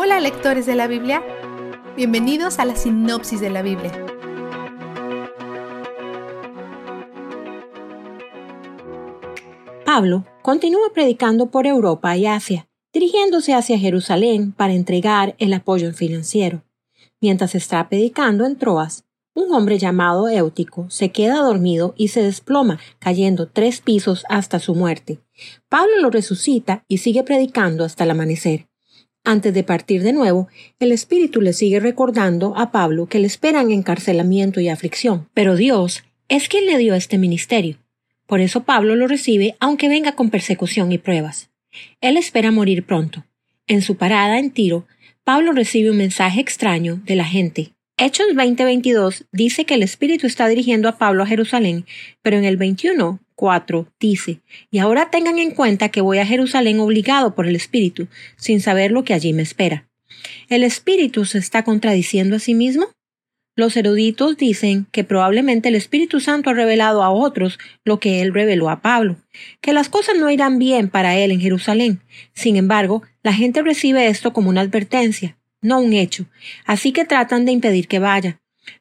Hola lectores de la Biblia, bienvenidos a la sinopsis de la Biblia. Pablo continúa predicando por Europa y Asia, dirigiéndose hacia Jerusalén para entregar el apoyo financiero. Mientras está predicando en Troas, un hombre llamado Éutico se queda dormido y se desploma, cayendo tres pisos hasta su muerte. Pablo lo resucita y sigue predicando hasta el amanecer. Antes de partir de nuevo, el Espíritu le sigue recordando a Pablo que le esperan encarcelamiento y aflicción. Pero Dios es quien le dio este ministerio. Por eso Pablo lo recibe aunque venga con persecución y pruebas. Él espera morir pronto. En su parada en Tiro, Pablo recibe un mensaje extraño de la gente. Hechos 20:22 dice que el Espíritu está dirigiendo a Pablo a Jerusalén, pero en el 21 4 dice, y ahora tengan en cuenta que voy a Jerusalén obligado por el Espíritu, sin saber lo que allí me espera. ¿El Espíritu se está contradiciendo a sí mismo? Los eruditos dicen que probablemente el Espíritu Santo ha revelado a otros lo que él reveló a Pablo, que las cosas no irán bien para él en Jerusalén. Sin embargo, la gente recibe esto como una advertencia, no un hecho, así que tratan de impedir que vaya.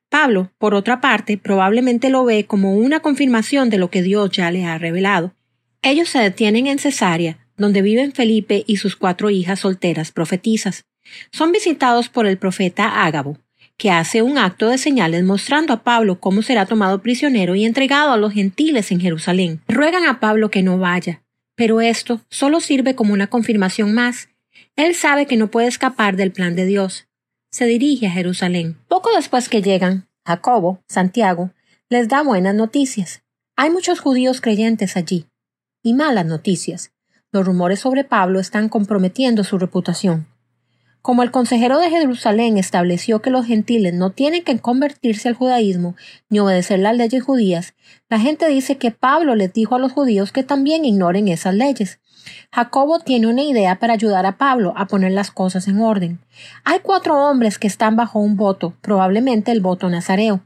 Pablo, por otra parte, probablemente lo ve como una confirmación de lo que Dios ya le ha revelado. Ellos se detienen en Cesarea, donde viven Felipe y sus cuatro hijas solteras profetizas. Son visitados por el profeta Ágabo, que hace un acto de señales mostrando a Pablo cómo será tomado prisionero y entregado a los gentiles en Jerusalén. Ruegan a Pablo que no vaya, pero esto solo sirve como una confirmación más. Él sabe que no puede escapar del plan de Dios se dirige a Jerusalén. Poco después que llegan, Jacobo, Santiago, les da buenas noticias. Hay muchos judíos creyentes allí. Y malas noticias. Los rumores sobre Pablo están comprometiendo su reputación. Como el consejero de Jerusalén estableció que los gentiles no tienen que convertirse al judaísmo ni obedecer las leyes judías, la gente dice que Pablo les dijo a los judíos que también ignoren esas leyes. Jacobo tiene una idea para ayudar a Pablo a poner las cosas en orden. Hay cuatro hombres que están bajo un voto, probablemente el voto nazareo.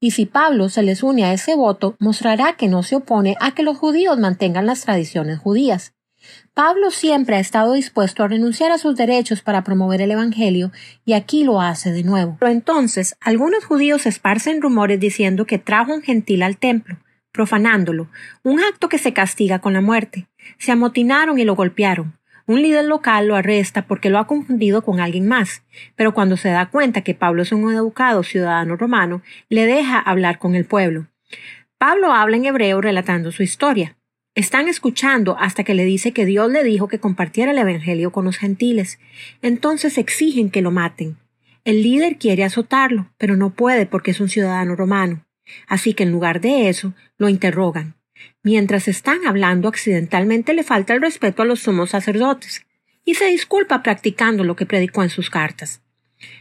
Y si Pablo se les une a ese voto, mostrará que no se opone a que los judíos mantengan las tradiciones judías. Pablo siempre ha estado dispuesto a renunciar a sus derechos para promover el Evangelio, y aquí lo hace de nuevo. Pero entonces algunos judíos esparcen rumores diciendo que trajo un gentil al templo, profanándolo, un acto que se castiga con la muerte. Se amotinaron y lo golpearon. Un líder local lo arresta porque lo ha confundido con alguien más, pero cuando se da cuenta que Pablo es un educado ciudadano romano, le deja hablar con el pueblo. Pablo habla en hebreo relatando su historia. Están escuchando hasta que le dice que Dios le dijo que compartiera el Evangelio con los gentiles. Entonces exigen que lo maten. El líder quiere azotarlo, pero no puede porque es un ciudadano romano. Así que en lugar de eso, lo interrogan. Mientras están hablando accidentalmente le falta el respeto a los sumos sacerdotes, y se disculpa practicando lo que predicó en sus cartas.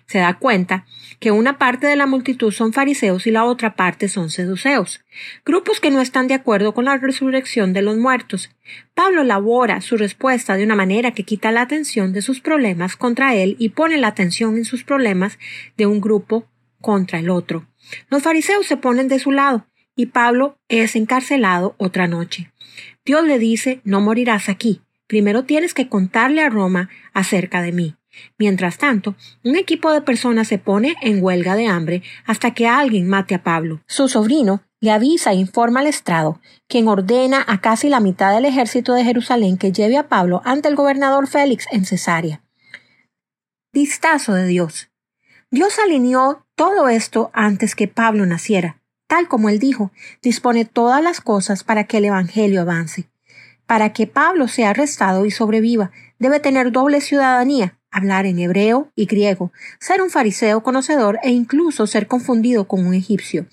Se da cuenta que una parte de la multitud son fariseos y la otra parte son seduceos, grupos que no están de acuerdo con la resurrección de los muertos. Pablo elabora su respuesta de una manera que quita la atención de sus problemas contra él y pone la atención en sus problemas de un grupo contra el otro. Los fariseos se ponen de su lado y Pablo es encarcelado otra noche. Dios le dice no morirás aquí, primero tienes que contarle a Roma acerca de mí. Mientras tanto, un equipo de personas se pone en huelga de hambre hasta que alguien mate a Pablo. Su sobrino le avisa e informa al estrado, quien ordena a casi la mitad del ejército de Jerusalén que lleve a Pablo ante el gobernador Félix en Cesarea. Vistazo de Dios. Dios alineó todo esto antes que Pablo naciera. Tal como él dijo, dispone todas las cosas para que el Evangelio avance. Para que Pablo sea arrestado y sobreviva, debe tener doble ciudadanía, hablar en hebreo y griego, ser un fariseo conocedor e incluso ser confundido con un egipcio.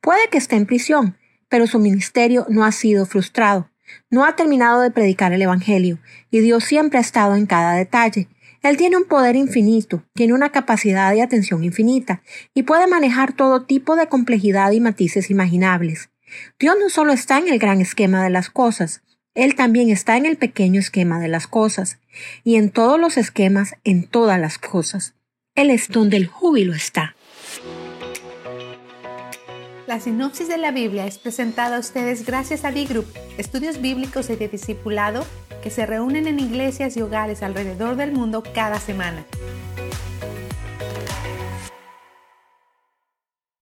Puede que esté en prisión, pero su ministerio no ha sido frustrado. No ha terminado de predicar el Evangelio, y Dios siempre ha estado en cada detalle. Él tiene un poder infinito, tiene una capacidad de atención infinita y puede manejar todo tipo de complejidad y matices imaginables. Dios no solo está en el gran esquema de las cosas, Él también está en el pequeño esquema de las cosas, y en todos los esquemas, en todas las cosas. Él es donde el júbilo está. La sinopsis de la Biblia es presentada a ustedes gracias a B-Group, estudios bíblicos y de discipulado que se reúnen en iglesias y hogares alrededor del mundo cada semana